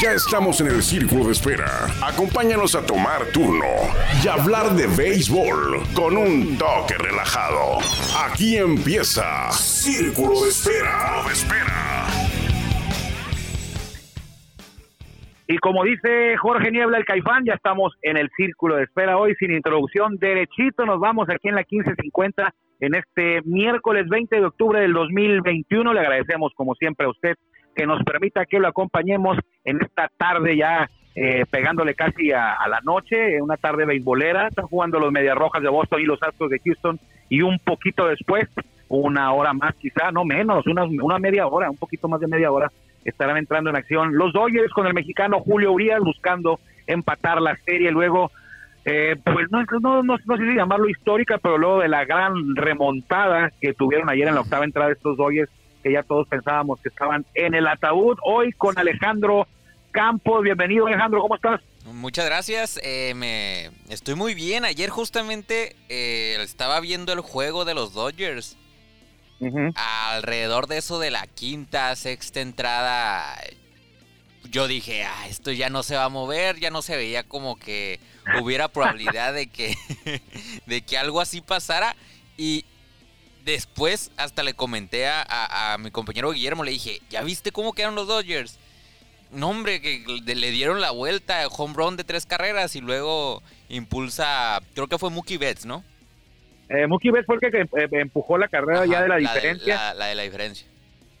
Ya estamos en el círculo de espera. Acompáñanos a tomar turno y hablar de béisbol con un toque relajado. Aquí empieza Círculo de Espera. Espera. Y como dice Jorge Niebla, el Caifán, ya estamos en el círculo de espera hoy sin introducción. Derechito nos vamos aquí en la 1550 en este miércoles 20 de octubre del 2021. Le agradecemos como siempre a usted que nos permita que lo acompañemos en esta tarde ya eh, pegándole casi a, la noche, una tarde beisbolera. Están jugando los Medias Rojas de Boston y los Astros de Houston y un poquito después, una hora más quizá, no menos, una, una media hora, un poquito más de media hora, estarán entrando en acción los Dodgers con el mexicano Julio Urias buscando empatar la serie. Luego, eh, pues no, no, no, no, sé si llamarlo histórica, pero luego de la gran remontada que tuvieron ayer en la octava entrada de estos Dodgers, que ya todos pensábamos que estaban en el ataúd. Hoy con Alejandro Campos. Bienvenido, Alejandro, ¿cómo estás? Muchas gracias. Eh, me estoy muy bien. Ayer justamente eh, estaba viendo el juego de los Dodgers. Alrededor de eso de la quinta, sexta entrada, yo dije, ah, esto ya no se va a mover, ya no se veía como que hubiera probabilidad de que, de que algo así pasara. Y después hasta le comenté a, mi compañero Guillermo, le dije, ¿ya viste cómo quedaron los Dodgers? No, hombre, que le dieron la vuelta, home run de tres carreras y luego impulsa, creo que fue Mookie Betts, ¿no? Eh, Mookie Betts fue el que eh, empujó la carrera ya de la, diferencia. la, de la diferencia.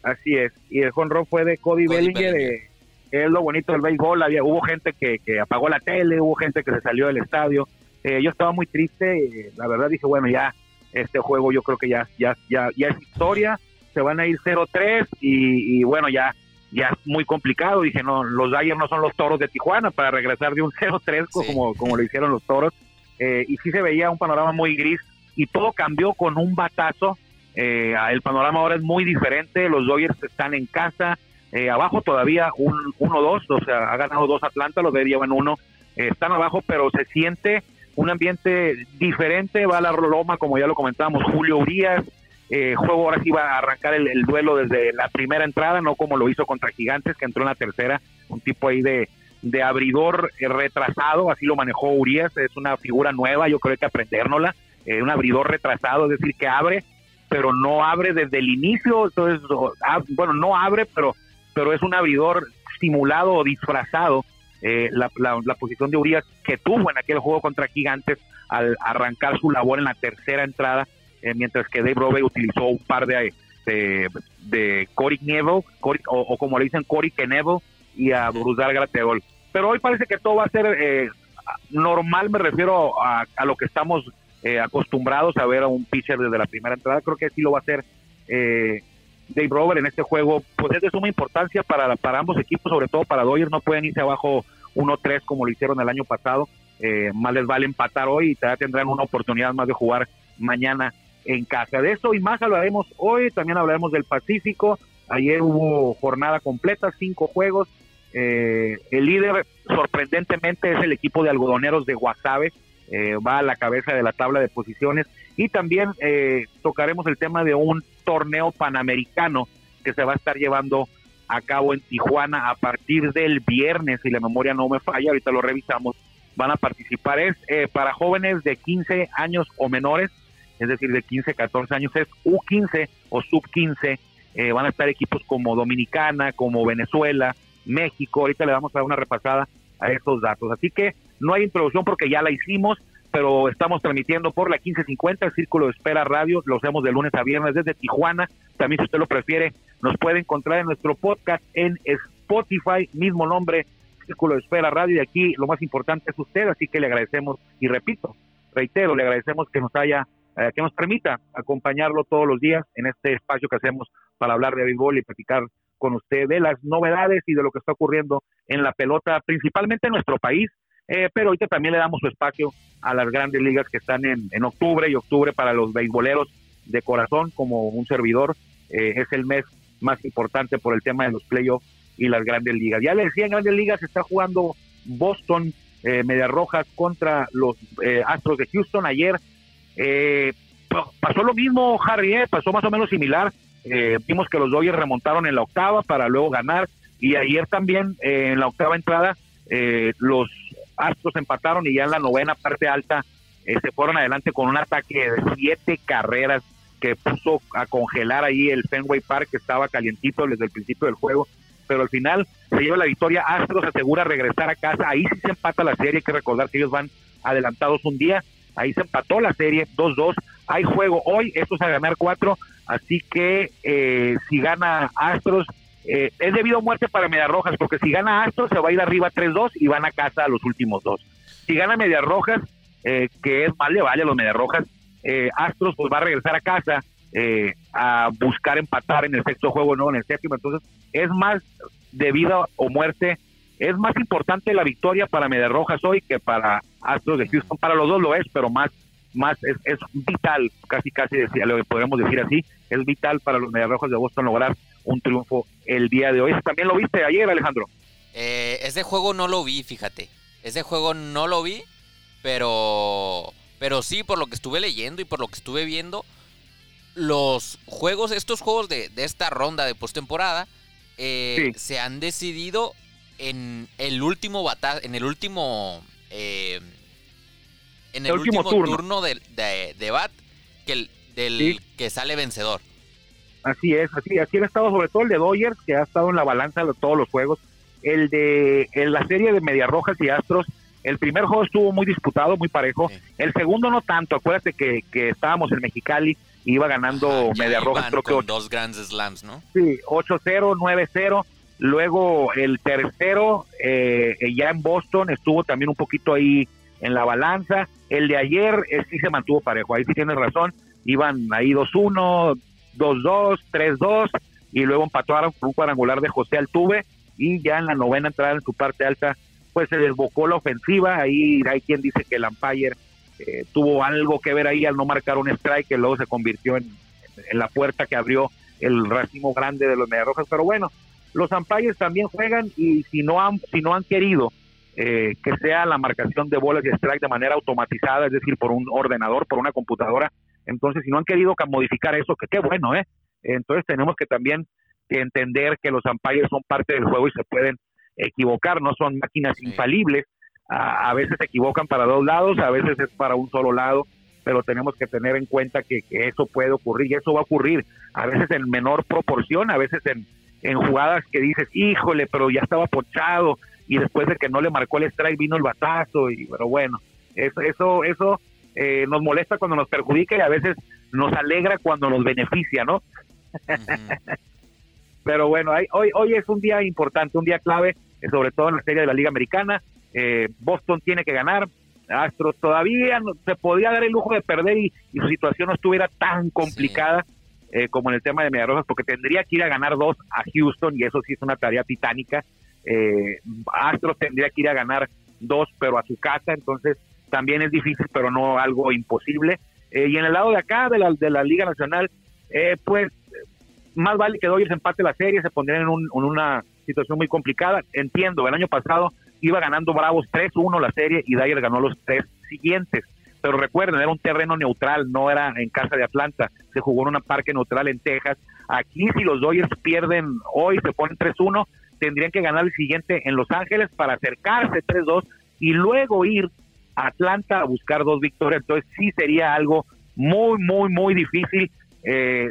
Así es, y el home run fue de Cody, Bellinger, De, que es lo bonito del béisbol, había, hubo gente que, que, apagó la tele, hubo gente que se salió del estadio, eh, yo estaba muy triste, la verdad dije, bueno, ya este juego yo creo que ya, ya, ya, ya es historia, se van a ir 0-3 y, bueno, ya, ya es muy complicado. Dije, no, los Dodgers no son los toros de Tijuana para regresar de un 0-3 como, como lo hicieron los toros. Eh, y sí se veía un panorama muy gris y todo cambió con un batazo. Eh, el panorama ahora es muy diferente, los Dodgers están en casa, eh, abajo todavía un 1-2, o sea, ha ganado dos Atlanta, los de llevan uno, están abajo, pero se siente un ambiente diferente, va a la Roma, como ya lo comentábamos, Julio Urias, eh, juego ahora sí va a arrancar el, duelo desde la primera entrada, no como lo hizo contra Gigantes, que entró en la tercera, un tipo ahí de, de abridor eh, retrasado, así lo manejó Urias, es una figura nueva, yo creo que hay que aprendérnosla, eh, un abridor retrasado, es decir, que abre, pero no abre desde el inicio, entonces, ah, bueno, no abre, pero, pero es un abridor simulado o disfrazado eh, la, la, posición de Urias que tuvo en aquel juego contra Gigantes al arrancar su labor en la tercera entrada, eh, mientras que Dave Rowe utilizó un par de, de, de Cory Neville, o, como le dicen Cory Neville, y a Bruce Grateol. Pero hoy parece que todo va a ser eh, normal, me refiero a, a lo que estamos acostumbrados a ver a un pitcher desde la primera entrada. Creo que sí lo va a hacer Dave Rover en este juego, pues es de suma importancia para, para ambos equipos, sobre todo para Dodgers, no pueden irse abajo 1-3 como lo hicieron el año pasado, eh, más les vale empatar hoy y todavía tendrán una oportunidad más de jugar mañana en casa. De eso y más hablaremos hoy, también hablaremos del Pacífico, ayer hubo jornada completa, cinco juegos, eh, el líder sorprendentemente es el equipo de algodoneros de Guasave, eh, va a la cabeza de la tabla de posiciones. Y también tocaremos el tema de un torneo panamericano que se va a estar llevando a cabo en Tijuana a partir del viernes, si la memoria no me falla, ahorita lo revisamos, van a participar, es eh, para jóvenes de 15 años o menores, es decir, de 15, 14 años, es U15 o sub-15, eh, van a estar equipos como Dominicana, como Venezuela, México, ahorita le vamos a dar una repasada a estos datos, así que no hay introducción porque ya la hicimos, pero estamos transmitiendo por la 1550, el Círculo de Espera Radio, lo hacemos de lunes a viernes desde Tijuana, también si usted lo prefiere, nos puede encontrar en nuestro podcast en Spotify, mismo nombre, Círculo de Espera Radio, y aquí lo más importante es usted, así que le agradecemos, y repito, reitero, le agradecemos que nos haya, eh, que nos permita acompañarlo todos los días en este espacio que hacemos para hablar de béisbol y platicar con usted de las novedades y de lo que está ocurriendo en la pelota, principalmente en nuestro país, eh, pero ahorita también le damos su espacio a las grandes ligas que están en, en octubre y octubre para los beisboleros de corazón como un servidor. Eh, es el mes más importante por el tema de los playoffs y las grandes ligas. Ya le decía, en grandes ligas está jugando Boston, eh, Rojas contra los eh, Astros de Houston. Ayer pasó lo mismo, Harry, pasó más o menos similar. vimos que los Dodgers remontaron en la octava para luego ganar Y ayer también, eh, en la octava entrada, eh, los Astros empataron y ya en la novena parte alta eh, se fueron adelante con un ataque de siete carreras que puso a congelar ahí el Fenway Park, que estaba calientito desde el principio del juego. Pero al final se lleva la victoria. Astros asegura regresar a casa. Ahí sí se empata la serie. Hay que recordar que ellos van adelantados un día. Ahí se empató la serie 2-2. Hay juego hoy. Esto es a ganar cuatro. Así que eh, si gana Astros, eh, es debido a muerte para Medias Rojas, porque si gana Astros se va a ir arriba 3-2 y van a casa a los últimos dos. Si gana Medias Rojas, eh, que es más le vale a los Medias Rojas, Astros pues va a regresar a casa a buscar empatar en el sexto juego, no en el séptimo. Entonces es más de vida o muerte, es más importante la victoria para Rojas hoy que para Astros de Houston. Para los dos lo es, pero más más es, vital, casi casi lo podemos decir así, es vital para los Mediarrojos de Boston lograr un triunfo el día de hoy. ¿También lo viste ayer, Alejandro? Eh, ese juego no lo vi, fíjate. Ese juego no lo vi, pero, pero sí, por lo que estuve leyendo y por lo que estuve viendo, los juegos, estos juegos de, de esta ronda de postemporada, eh, se han decidido en el último bata en el último eh, en el, último, turno, de, de, Bat que el, del que sale vencedor. Así es, así, así ha estado sobre todo el de Dodgers, que ha estado en la balanza de todos los juegos. El de en la serie de Medias Rojas y Astros, el primer juego estuvo muy disputado, muy parejo. El segundo no tanto, acuérdate que, que estábamos en Mexicali, iba ganando Medias Rojas, creo que dos grandes slams, ¿no? Sí, 8-0, 9-0. Luego el tercero, eh, ya en Boston, estuvo también un poquito ahí en la balanza. El de ayer sí se mantuvo parejo, ahí sí tienes razón. Iban ahí 2-1, 2-2, 3-2 y luego empataron con un cuadrangular de José Altuve y ya en la novena entrada en su parte alta pues se desbocó la ofensiva. Ahí hay quien dice que el umpire eh, tuvo algo que ver ahí al no marcar un strike que luego se convirtió en, en la puerta que abrió el racimo grande de los Mediarrojas. Pero bueno, los umpires también juegan y si no han, si no han querido eh, que sea la marcación de bolas y strike de manera automatizada, es decir, por un ordenador, por una computadora. Entonces, si no han querido modificar eso, que qué bueno, ¿eh? Entonces tenemos que también entender que los umpires son parte del juego y se pueden equivocar, no son máquinas infalibles. A, veces se equivocan para dos lados, a veces es para un solo lado, pero tenemos que tener en cuenta que, eso puede ocurrir y eso va a ocurrir a veces en menor proporción, a veces en, en jugadas que dices, híjole, pero ya estaba pochado, y después de que no le marcó el strike vino el batazo y pero bueno eso eso eso eh, nos molesta cuando nos perjudica y a veces nos alegra cuando nos beneficia no pero bueno hoy hoy es un día importante un día clave sobre todo en la serie de la liga americana eh, Boston tiene que ganar Astros todavía no, se podría dar el lujo de perder y, su situación no estuviera tan complicada como en el tema de Mediarrojas porque tendría que ir a ganar dos a Houston y eso sí es una tarea titánica eh, Astros tendría que ir a ganar dos, pero a su casa, entonces también es difícil, pero no algo imposible. Eh, y en el lado de acá, de la, de la Liga Nacional, eh, pues más vale que Dodgers empate la serie, se pondrían en, una situación muy complicada. Entiendo, el año pasado iba ganando Bravos 3-1 la serie y Dodgers ganó los tres siguientes. Pero recuerden, era un terreno neutral, no era en casa de Atlanta, se jugó en un parque neutral en Texas. Aquí si los Dodgers pierden hoy, se ponen 3-1, tendrían que ganar el siguiente en Los Ángeles para acercarse 3-2 y luego ir a Atlanta a buscar dos victorias. Entonces sí sería algo muy, muy, muy difícil. Eh,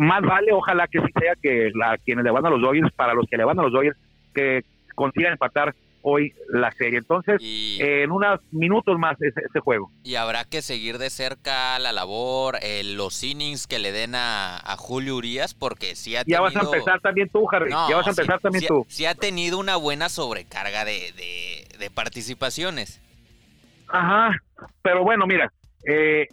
más vale, ojalá que sí sea que la, quienes le van a los Dodgers, para los que le van a los Dodgers, que consigan empatar hoy la serie. Entonces, en unos minutos más ese, juego. Y habrá que seguir de cerca la labor, eh, los innings que le den a, Julio Urias, porque sí ha tenido... Ya vas a empezar también tú, Harry. ya vas a empezar también tú. Sí ha tenido una buena sobrecarga de, de, participaciones. Ajá, pero bueno, mira, eh,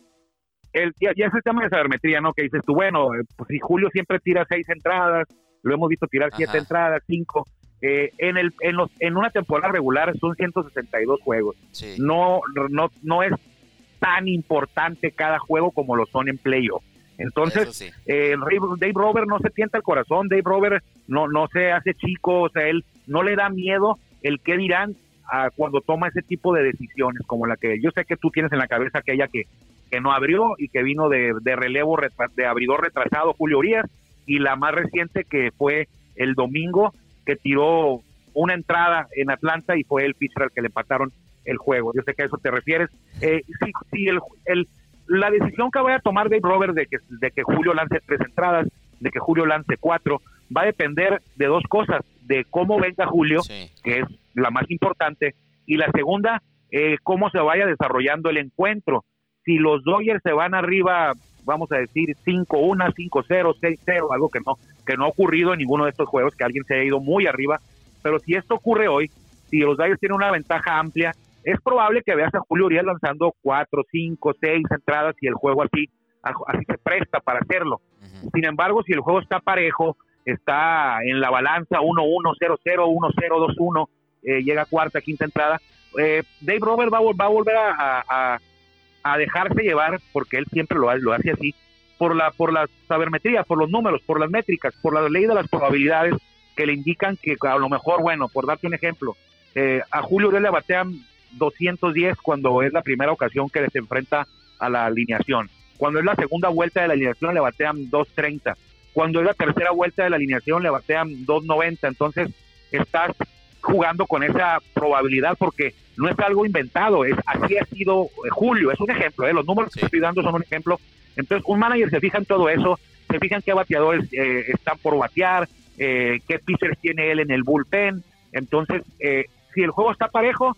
el, ya, es el tema de sabermetría, ¿no? Que dices tú, bueno, eh, pues si Julio siempre tira seis entradas, lo hemos visto tirar siete entradas, cinco, eh, en, el, en, los, en una temporada regular son 162 juegos. No, no, no es tan importante cada juego como lo son en playoff. Entonces, eh, Dave Rover no se tienta el corazón, Dave Rover no, no se hace chico, o sea, él no le da miedo el qué dirán a cuando toma ese tipo de decisiones, como la que yo sé que tú tienes en la cabeza aquella que, que no abrió y que vino de, de relevo, de abridor retrasado Julio Urias, y la más reciente que fue el domingo que tiró una entrada en Atlanta y fue el pitcher al que le empataron el juego. Yo sé que a eso te refieres. Eh, sí, el, el, la decisión que vaya a tomar Dave Robert de que, de que Julio lance tres entradas, de que Julio lance cuatro, va a depender de dos cosas, de cómo venga Julio, que es la más importante, y la segunda, eh, cómo se vaya desarrollando el encuentro. Si los Dodgers se van arriba, vamos a decir 5-1, 5-0, 6-0, algo que no, que no ha ocurrido en ninguno de estos juegos, que alguien se haya ido muy arriba, pero si esto ocurre hoy, si los Dodgers tienen una ventaja amplia, es probable que veas a Julio Urias lanzando 4, 5, 6 entradas y el juego así, así se presta para hacerlo. Sin embargo, si el juego está parejo, está en la balanza 1-1, 0-0, 1-0, 2-1, llega cuarta, quinta entrada, eh, Dave Robert va, va a volver a, a, dejarse llevar, porque él siempre lo, lo hace así, por la, por la sabermetría, por los números, por las métricas, por la ley de las probabilidades que le indican que a lo mejor, bueno, por darte un ejemplo, eh, a Julio Urias le batean 210 cuando es la primera ocasión que se enfrenta a la alineación. Cuando es la segunda vuelta de la alineación le batean 230. Cuando es la tercera vuelta de la alineación le batean 290. Entonces estás jugando con esa probabilidad porque no es algo inventado, es así ha sido eh, Julio, es un ejemplo, ¿eh? los números que estoy dando son un ejemplo. Entonces un manager se fija en todo eso, se fijan qué bateadores eh, están por batear, eh, qué pitchers tiene él en el bullpen. Entonces, si el juego está parejo,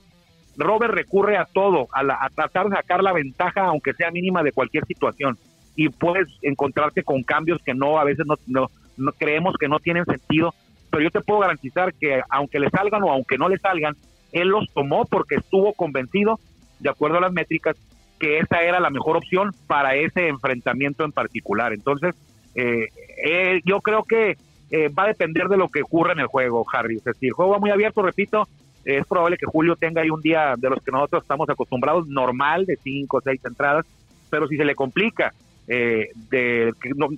Robert recurre a todo, a, tratar de sacar la ventaja, aunque sea mínima, de cualquier situación. Y puedes encontrarte con cambios que no, a veces no, no, creemos que no tienen sentido, pero yo te puedo garantizar que aunque le salgan o aunque no le salgan, él los tomó porque estuvo convencido, de acuerdo a las métricas, que esa era la mejor opción para ese enfrentamiento en particular. Entonces, eh, eh, yo creo que eh, va a depender de lo que ocurra en el juego, Harry. O sea, si el juego va muy abierto, repito, es probable que Julio tenga ahí un día de los que nosotros estamos acostumbrados, normal, de cinco o seis entradas, pero si se le complica, eh, de,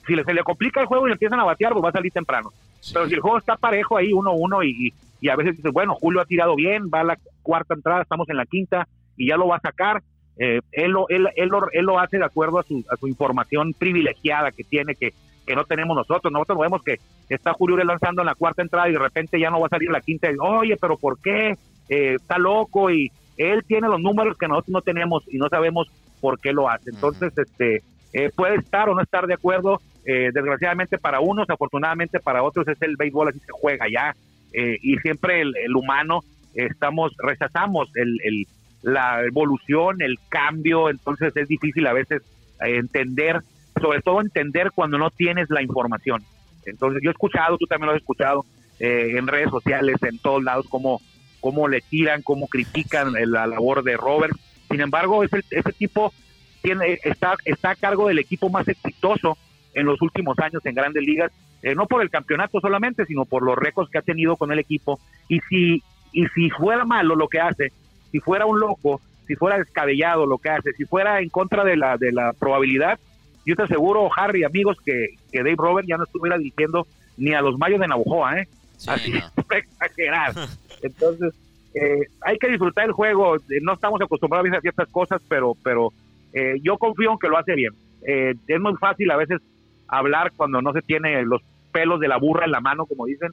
si se le complica el juego y empiezan a batear, pues va a salir temprano. Pero si el juego está parejo ahí, uno uno, y, y, a veces dices, bueno, Julio ha tirado bien, va a la cuarta entrada, estamos en la quinta, y ya lo va a sacar, eh, él, lo, él, él, lo, él lo hace de acuerdo a su, a su información privilegiada que tiene, que, que no tenemos nosotros. Nosotros vemos que está Julio lanzando en la cuarta entrada y de repente ya no va a salir la quinta. Y, Oye, pero ¿por qué? Eh, está loco y él tiene los números que nosotros no tenemos y no sabemos por qué lo hace. Entonces, este eh, puede estar o no estar de acuerdo. Eh, desgraciadamente para unos, afortunadamente para otros es el béisbol así se juega ya. y siempre el, humano estamos rechazamos el, el, la evolución, el cambio. Entonces es difícil a veces entender sobre todo entender cuando no tienes la información. Entonces yo he escuchado, tú también lo has escuchado eh, en redes sociales, en todos lados, cómo, cómo le tiran, cómo critican la labor de Robert. Sin embargo, ese, ese tipo tiene, está, está a cargo del equipo más exitoso en los últimos años en grandes ligas, eh, no por el campeonato solamente, sino por los récords que ha tenido con el equipo. Y si, y si fuera malo lo que hace, si fuera un loco, si fuera descabellado lo que hace, si fuera en contra de la, de la probabilidad, yo te aseguro, Harry, amigos, que, que Dave Robert ya no estuviera dirigiendo ni a los Mayos de Navajoa, ¿eh? Así, exagerar. Entonces, eh, hay que disfrutar el juego. Eh, no estamos acostumbrados a ciertas cosas, pero, pero eh, yo confío en que lo hace bien. es muy fácil a veces hablar cuando no se tiene los pelos de la burra en la mano, como dicen.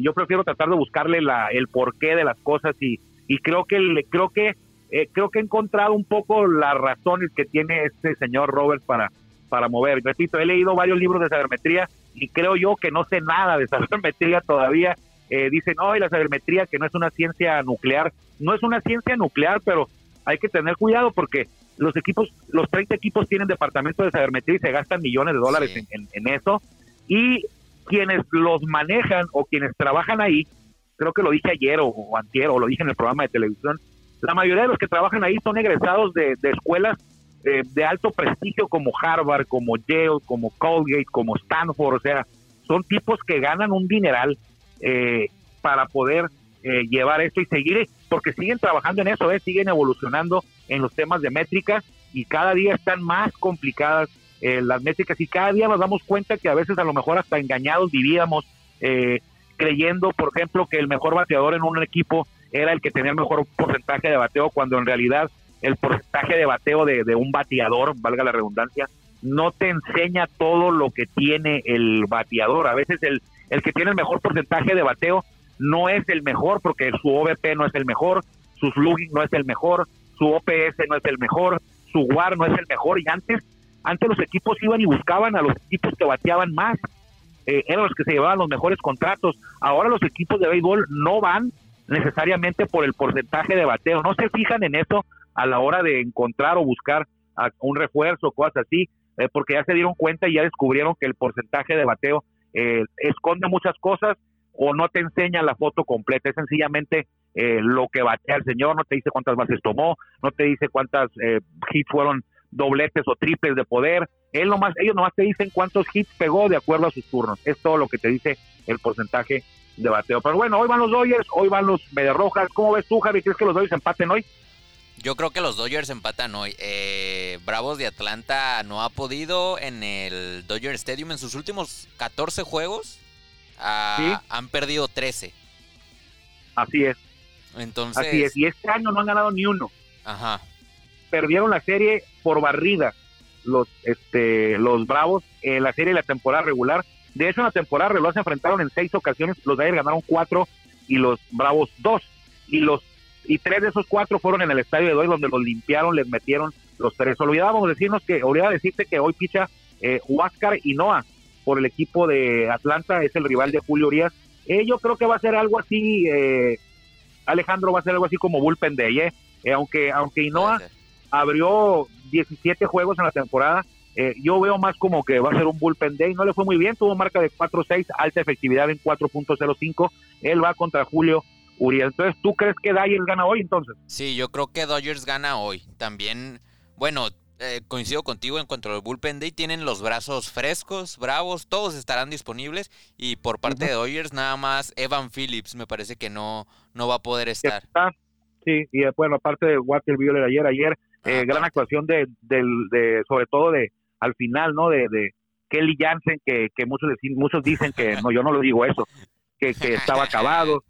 yo prefiero tratar de buscarle la, el porqué de las cosas y, y creo que creo que creo que he encontrado un poco las razones que tiene este señor Robert para para mover. Repito, he leído varios libros de sabermetría y creo yo que no sé nada de sabermetría todavía. Eh, dicen, no, y la sabermetría que no es una ciencia nuclear. No es una ciencia nuclear, pero hay que tener cuidado porque los equipos, los 30 equipos tienen departamento de sabermetría y se gastan millones de dólares en, eso. Y quienes los manejan o quienes trabajan ahí, creo que lo dije ayer o, o antier o lo dije en el programa de televisión, la mayoría de los que trabajan ahí son egresados de, de escuelas eh, de alto prestigio como Harvard, como Yale, como Colgate, como Stanford, o sea, son tipos que ganan un dineral eh, para poder eh, llevar esto y seguir, porque siguen trabajando en eso, siguen evolucionando en los temas de métricas y cada día están más complicadas las métricas y cada día nos damos cuenta que a veces a lo mejor hasta engañados vivíamos creyendo, por ejemplo, que el mejor bateador en un equipo era el que tenía el mejor porcentaje de bateo, cuando en realidad el porcentaje de bateo de, un bateador, valga la redundancia, no te enseña todo lo que tiene el bateador. A veces el, el que tiene el mejor porcentaje de bateo no es el mejor porque su OVP no es el mejor, su slugging no es el mejor, su OPS no es el mejor, su WAR no es el mejor y antes antes los equipos iban y buscaban a los equipos que bateaban más, eh, eran los que se llevaban los mejores contratos. Ahora los equipos de béisbol no van necesariamente por el porcentaje de bateo, no se fijan en eso a la hora de encontrar o buscar un refuerzo, cosas así, eh, porque ya se dieron cuenta y ya descubrieron que el porcentaje de bateo eh, esconde muchas cosas o no te enseña la foto completa, es sencillamente lo que batea el señor, no te dice cuántas bases tomó, no te dice cuántas hits fueron dobletes o triples de poder. Él nomás, ellos nomás te dicen cuántos hits pegó de acuerdo a sus turnos. Es todo lo que te dice el porcentaje de bateo. Pero bueno, hoy van los Dodgers, hoy van los Rojas. ¿Cómo ves tú, Javi? ¿Crees que los Dodgers empaten hoy? Yo creo que los Dodgers empatan hoy. Eh, Bravos de Atlanta no ha podido en el Dodger Stadium en sus últimos 14 juegos. Ah, han perdido 13. Así es. Entonces. Así es. Y este año no han ganado ni uno. Ajá perdieron la serie por barrida los este los Bravos en la serie de la temporada regular. De hecho, en la temporada regular se enfrentaron en seis ocasiones. Los Dodgers ganaron cuatro y los Bravos dos. Y los y tres de esos cuatro fueron en el estadio de hoy donde los limpiaron, les metieron los tres. Olvidábamos decirnos que, olvidaba decirte que hoy picha eh, Huáscar y Noah por el equipo de Atlanta, es el rival de Julio Urias. Eh, yo creo que va a ser algo así, eh, Alejandro va a ser algo así como Bullpen Day, eh, eh aunque, aunque Inoa abrió 17 juegos en la temporada. Eh, yo veo más como que va a ser un bullpen day. No le fue muy bien, tuvo marca de 4-6, alta efectividad en 4.05. Él va contra Julio Uriel. Entonces, ¿tú crees que Dodgers gana hoy entonces? Sí, yo creo que Dodgers gana hoy. También, bueno, eh, coincido contigo en cuanto al bullpen day. Tienen los brazos frescos, bravos, todos estarán disponibles. Y por parte de Dodgers, nada más Evan Phillips me parece que no, no va a poder estar. Sí, y bueno, aparte de Walter Buehler ayer, ayer eh, gran actuación de, de, sobre todo de al final, ¿no? De, de Kelly Jansen, que, que muchos, muchos dicen que, no, yo no lo digo eso, que, que estaba acabado.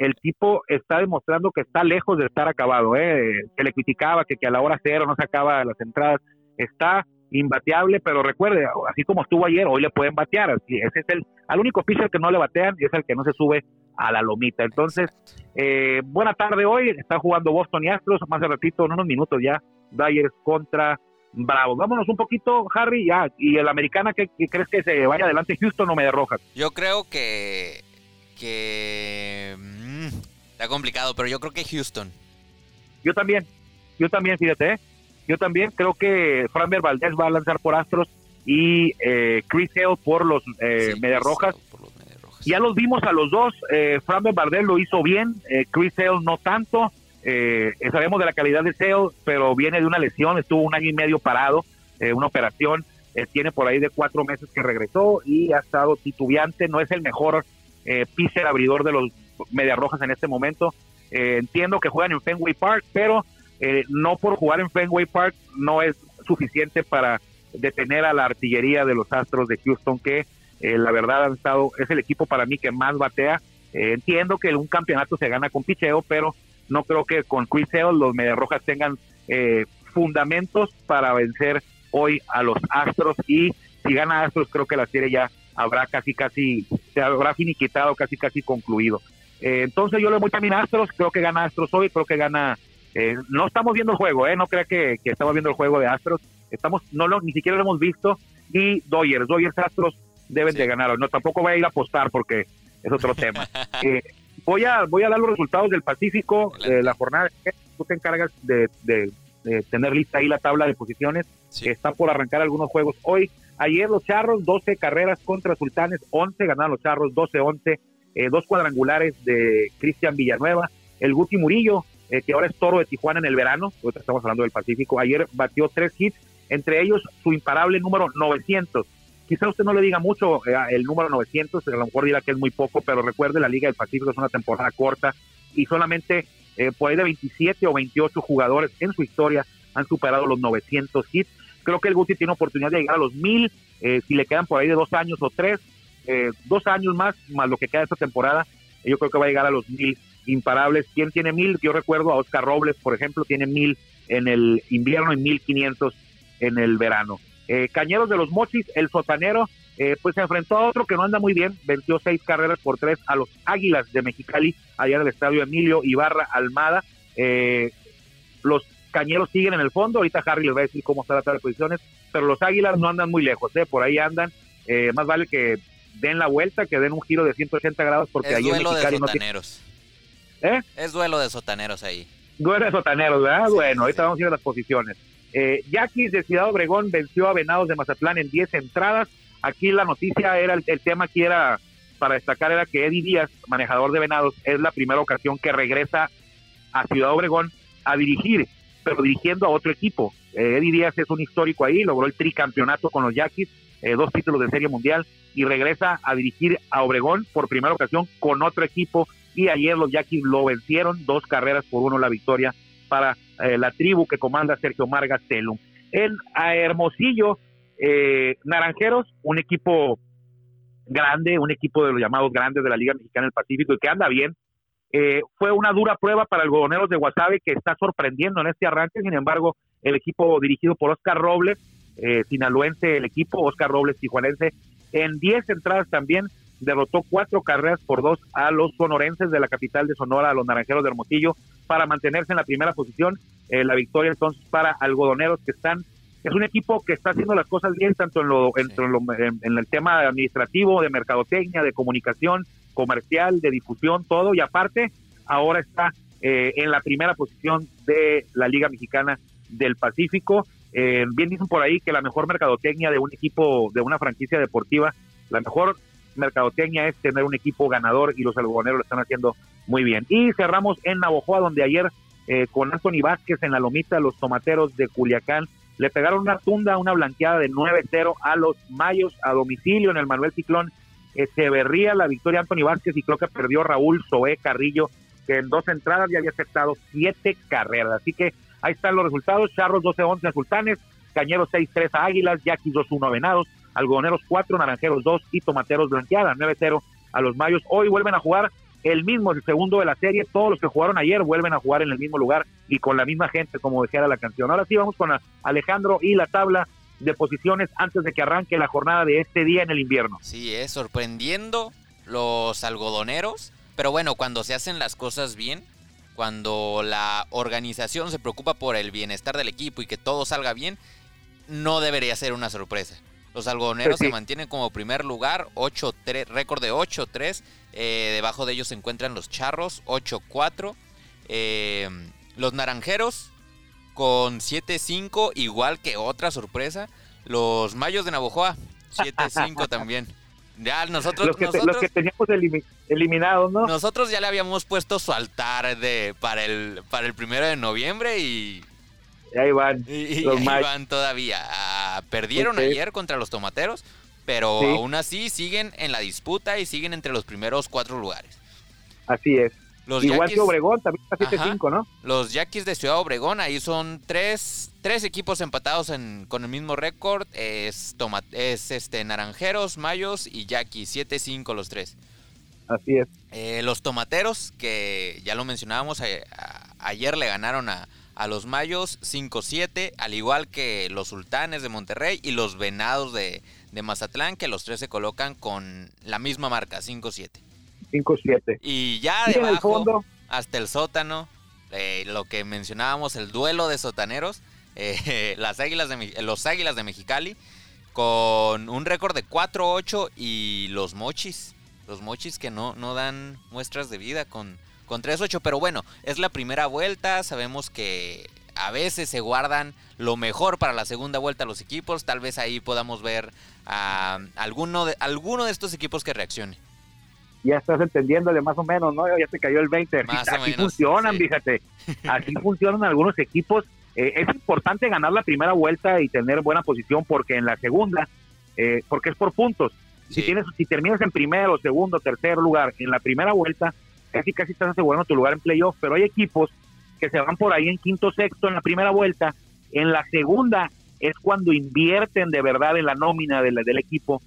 El tipo está demostrando que está lejos de estar acabado, ¿eh? Se le criticaba que, que a la hora cero no sacaba las entradas. Está imbateable, pero recuerde, así como estuvo ayer, hoy le pueden batear. Ese es el, al único pitcher que no le batean y es el que no se sube a la lomita. Entonces, eh, buena tarde hoy. Está jugando Boston y Astros. Más de ratito, en unos minutos ya, Dyers contra Bravos. Vámonos un poquito, Harry, ya. ¿Y el americana qué, crees que se vaya adelante? ¿Houston o Media Rojas? Yo creo que. que. Está complicado, pero yo creo que Houston. Yo también. Yo también, fíjate, ¿eh? Yo también creo que Framber Valdez va a lanzar por Astros y eh, Chris Hale por los eh, Rojas. Ya los vimos a los dos. Eh, Framber Valdez lo hizo bien, eh, Chris Hale no tanto. Eh, sabemos de la calidad de Hale, pero viene de una lesión, estuvo un año y medio parado, una operación. tiene por ahí de cuatro meses que regresó y ha estado titubeante. No es el mejor eh, pitcher abridor de los Media Rojas en este momento. entiendo que juegan en Fenway Park, pero eh, no por jugar en Fenway Park no es suficiente para detener a la artillería de los Astros de Houston que eh, la verdad han estado es el equipo para mí que más batea. Eh, entiendo que un campeonato se gana con picheo pero no creo que con Chris Hale los Rojas tengan fundamentos para vencer hoy a los Astros. Y si gana Astros creo que la serie ya habrá casi casi se habrá finiquitado casi casi concluido entonces yo le voy también a Astros creo que gana Astros hoy creo que gana eh, no estamos viendo el juego, ¿eh? No crea que, estamos viendo el juego de Astros. Estamos, no lo, ni siquiera lo hemos visto. Y Dodgers, Dodgers Astros deben de ganar. No, tampoco voy a ir a apostar porque es otro tema. Eh, voy a voy a dar los resultados del Pacífico de la jornada. Tú te encargas de, tener lista ahí la tabla de posiciones. Está por arrancar algunos juegos hoy. Ayer los Charros, 12 carreras contra Sultanes, 11 ganaron los Charros, 12-11. Eh, dos cuadrangulares de Cristian Villanueva. El Guti Murillo, eh, que ahora es Toro de Tijuana en el verano, estamos hablando del Pacífico, ayer batió tres hits, entre ellos su imparable número 900. Quizá usted no le diga mucho eh, el número 900, a lo mejor dirá que es muy poco, pero recuerde, la Liga del Pacífico es una temporada corta y solamente eh, por ahí de 27 o 28 jugadores en su historia han superado los 900 hits. Creo que el Guti tiene oportunidad de llegar a los 1000, si le quedan por ahí de dos años o tres, dos años más, más lo que queda de esta temporada, yo creo que va a llegar a los 1000 imparables. ¿Quién tiene mil? Yo recuerdo a Oscar Robles, por ejemplo, tiene mil en el invierno y mil quinientos en el verano. Eh, Cañeros de los Mochis, el sotanero, eh, pues se enfrentó a otro que no anda muy bien, venció seis carreras por tres a los Águilas de Mexicali, allá en el estadio Emilio Ibarra Almada. Eh, los cañeros siguen en el fondo, ahorita Harry les va a decir cómo está la tabla de posiciones, pero los Águilas no andan muy lejos, ¿eh? por ahí andan, eh, más vale que den la vuelta, que den un giro de 180 grados, porque ahí en Mexicali no tiene... ¿Eh? Es duelo de sotaneros ahí. Duelo de sotaneros, ¿verdad? bueno, ahorita vamos a ir a las posiciones. Eh, Yaquis de Ciudad Obregón venció a Venados de Mazatlán en 10 entradas. Aquí la noticia era, el, tema aquí era, para destacar, era que Eddie Díaz, manejador de Venados, es la primera ocasión que regresa a Ciudad Obregón a dirigir, pero dirigiendo a otro equipo. Eh, Eddie Díaz es un histórico ahí, logró el tricampeonato con los Yaquis, eh, dos títulos de Serie Mundial, y regresa a dirigir a Obregón por primera ocasión con otro equipo. Y ayer los Yaquis lo vencieron, dos carreras por uno la victoria para eh, la tribu que comanda Sergio Margas Telum. En Hermosillo, eh, Naranjeros, un equipo grande, un equipo de los llamados grandes de la Liga Mexicana del Pacífico y que anda bien. Eh, fue una dura prueba para el Godoneros de Guasave que está sorprendiendo en este arranque. Sin embargo, el equipo dirigido por Oscar Robles, sinaloense, el equipo Oscar Robles tijuanense, en 10 entradas también derrotó cuatro carreras por dos a los sonorenses de la capital de Sonora, a los naranjeros de Hermosillo, para mantenerse en la primera posición. Eh, la victoria entonces para algodoneros que están, es un equipo que está haciendo las cosas bien, tanto en, lo, en, el tema administrativo, de mercadotecnia, de comunicación, comercial, de difusión, todo, y aparte, ahora está eh, en la primera posición de la Liga Mexicana del Pacífico. Eh, bien dicen por ahí que la mejor mercadotecnia de un equipo, de una franquicia deportiva, la mejor mercadotecnia es tener un equipo ganador y los algodoneros lo están haciendo muy bien. Y cerramos en Navojoa, donde ayer eh, con Anthony Vázquez en la lomita, los tomateros de Culiacán le pegaron una tunda, una blanqueada de 9-0 a los Mayos a domicilio en el Manuel Ciclón. Eh, se berría la victoria Anthony Vázquez y creo que perdió Raúl Zoé Carrillo, que en dos entradas ya había aceptado siete carreras. Así que ahí están los resultados: Charros 12-11 a Sultanes, Cañeros 6-3 a Águilas, Yaquis 2-1 a Venados, Algodoneros 4, Naranjeros 2 y Tomateros blanqueada 9-0 a los Mayos. Hoy vuelven a jugar el mismo, el segundo de la serie. Todos los que jugaron ayer vuelven a jugar en el mismo lugar y con la misma gente, como dijera la canción. Ahora sí, vamos con Alejandro y la tabla de posiciones antes de que arranque la jornada de este día en el invierno. Sí, es sorprendiendo los algodoneros, pero bueno, cuando se hacen las cosas bien, cuando la organización se preocupa por el bienestar del equipo y que todo salga bien, no debería ser una sorpresa. Los algodoneros se mantienen como primer lugar, 8 récord de 8-3. Eh, debajo de ellos se encuentran los charros, 8-4. Eh, los naranjeros con 7-5, igual que otra sorpresa. Los mayos de Navojoa, 7-5 también. Ya nosotros, los que, teníamos eliminados, ¿no? Nosotros ya le habíamos puesto su altar de para el para el primero de noviembre y ahí van. Y, ahí van todavía. Ah, perdieron ayer contra los tomateros, pero aún así siguen en la disputa y siguen entre los primeros cuatro lugares. Así es. Igual que Obregón, también está 7-5, ¿no? Los Yaquis de Ciudad Obregón, ahí son tres, tres equipos empatados con el mismo récord. Es, es este, Naranjeros, Mayos y Yaquis, 7-5 los tres. Así es. Eh, los Tomateros, que ya lo mencionábamos, eh, ayer le ganaron a, a los Mayos 5-7, al igual que los Sultanes de Monterrey y los Venados de, Mazatlán, que los tres se colocan con la misma marca, 5-7. 5-7. Y ya debajo, hasta el sótano, eh, lo que mencionábamos, el duelo de sotaneros, eh, las águilas de, los Águilas de Mexicali, con un récord de 4-8 y los Mochis, los Mochis que no, no dan muestras de vida con con 3-8. Pero bueno, es la primera vuelta. Sabemos que a veces se guardan lo mejor para la segunda vuelta los equipos. Tal vez ahí podamos ver a alguno de, alguno de estos equipos que reaccione. Ya estás entendiéndole más o menos, ¿no? Ya te cayó el 20. Así funcionan, fíjate. Así funcionan algunos equipos. Eh, es importante ganar la primera vuelta y tener buena posición porque en la segunda, eh, porque es por puntos. Si, tienes, si terminas en primero, segundo, tercer lugar en la primera vuelta, casi casi estás asegurando tu lugar en playoff, pero hay equipos que se van por ahí en quinto, sexto en la primera vuelta, en la segunda es cuando invierten de verdad en la nómina del, del equipo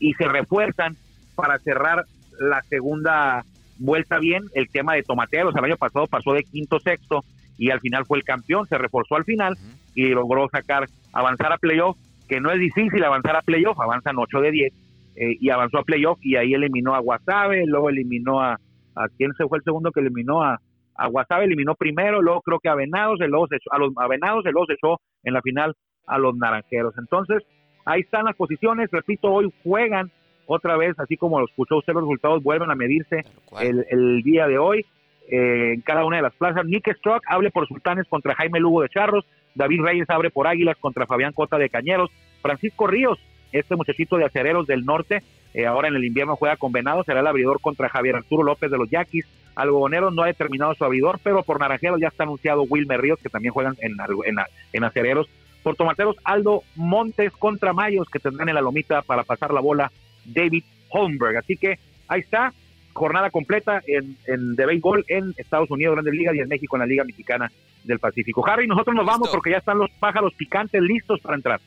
y se refuerzan para cerrar la segunda vuelta bien. El tema de Tomateros el año pasado pasó de quinto, sexto y al final fue el campeón, se reforzó al final y logró sacar, avanzar a playoff, que no es difícil avanzar a playoff, avanzan 8 de 10 eh, y avanzó a playoff y ahí eliminó a Guasave, luego eliminó a, a quién se fue el segundo que eliminó a, a Guasave, eliminó primero, luego creo que a Venados, luego se echó, a los a Venados, luego se echó en la final a los Naranjeros. Entonces, ahí están las posiciones, repito, hoy juegan otra vez, así como lo escuchó usted, los resultados vuelven a medirse el, el día de hoy eh, en cada una de las plazas. Nick Strock hable por Sultanes contra Jaime Lugo de Charros, David Reyes abre por Águilas contra Fabián Cota de Cañeros, Francisco Ríos, este muchachito de Acereros del Norte, eh, ahora en el invierno juega con Venados, será el abridor contra Javier Arturo López de los Yaquis, Algodonero no ha determinado su abridor, pero por Naranjeros ya está anunciado Wilmer Ríos, que también juegan en, en, en Acereros. Por Tomateros, Aldo Montes contra Mayos, que tendrán en la lomita para pasar la bola David Holmberg. Así que ahí está, jornada completa en, en, de béisbol en Estados Unidos, Grandes Ligas y en México en la Liga Mexicana del Pacífico. Harry, nosotros nos vamos porque ya están los pájaros picantes listos para entrar.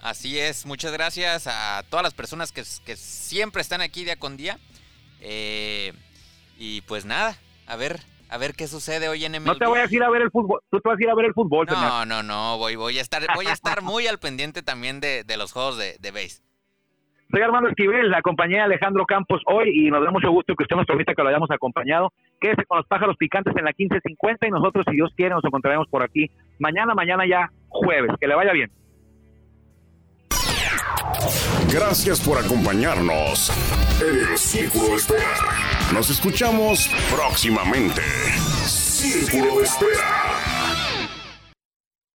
Así es, muchas gracias a todas las personas que, que siempre están aquí día con día. Eh, y pues nada, a ver, a ver qué sucede hoy en MLB. No te voy a ir a ver el fútbol, tú te vas a ir a ver el fútbol. No, no, no, voy, voy a estar, voy a estar muy al pendiente también de, de los juegos de, de base. Soy Armando Esquivel, la compañía de Alejandro Campos hoy y nos da mucho gusto que usted nos permita que lo hayamos acompañado. Quédese con los pájaros picantes en la 1550 y nosotros, si Dios quiere, nos encontraremos por aquí mañana, mañana ya jueves. Que le vaya bien. Gracias por acompañarnos en el Círculo de Espera. Nos escuchamos próximamente. Círculo Espera.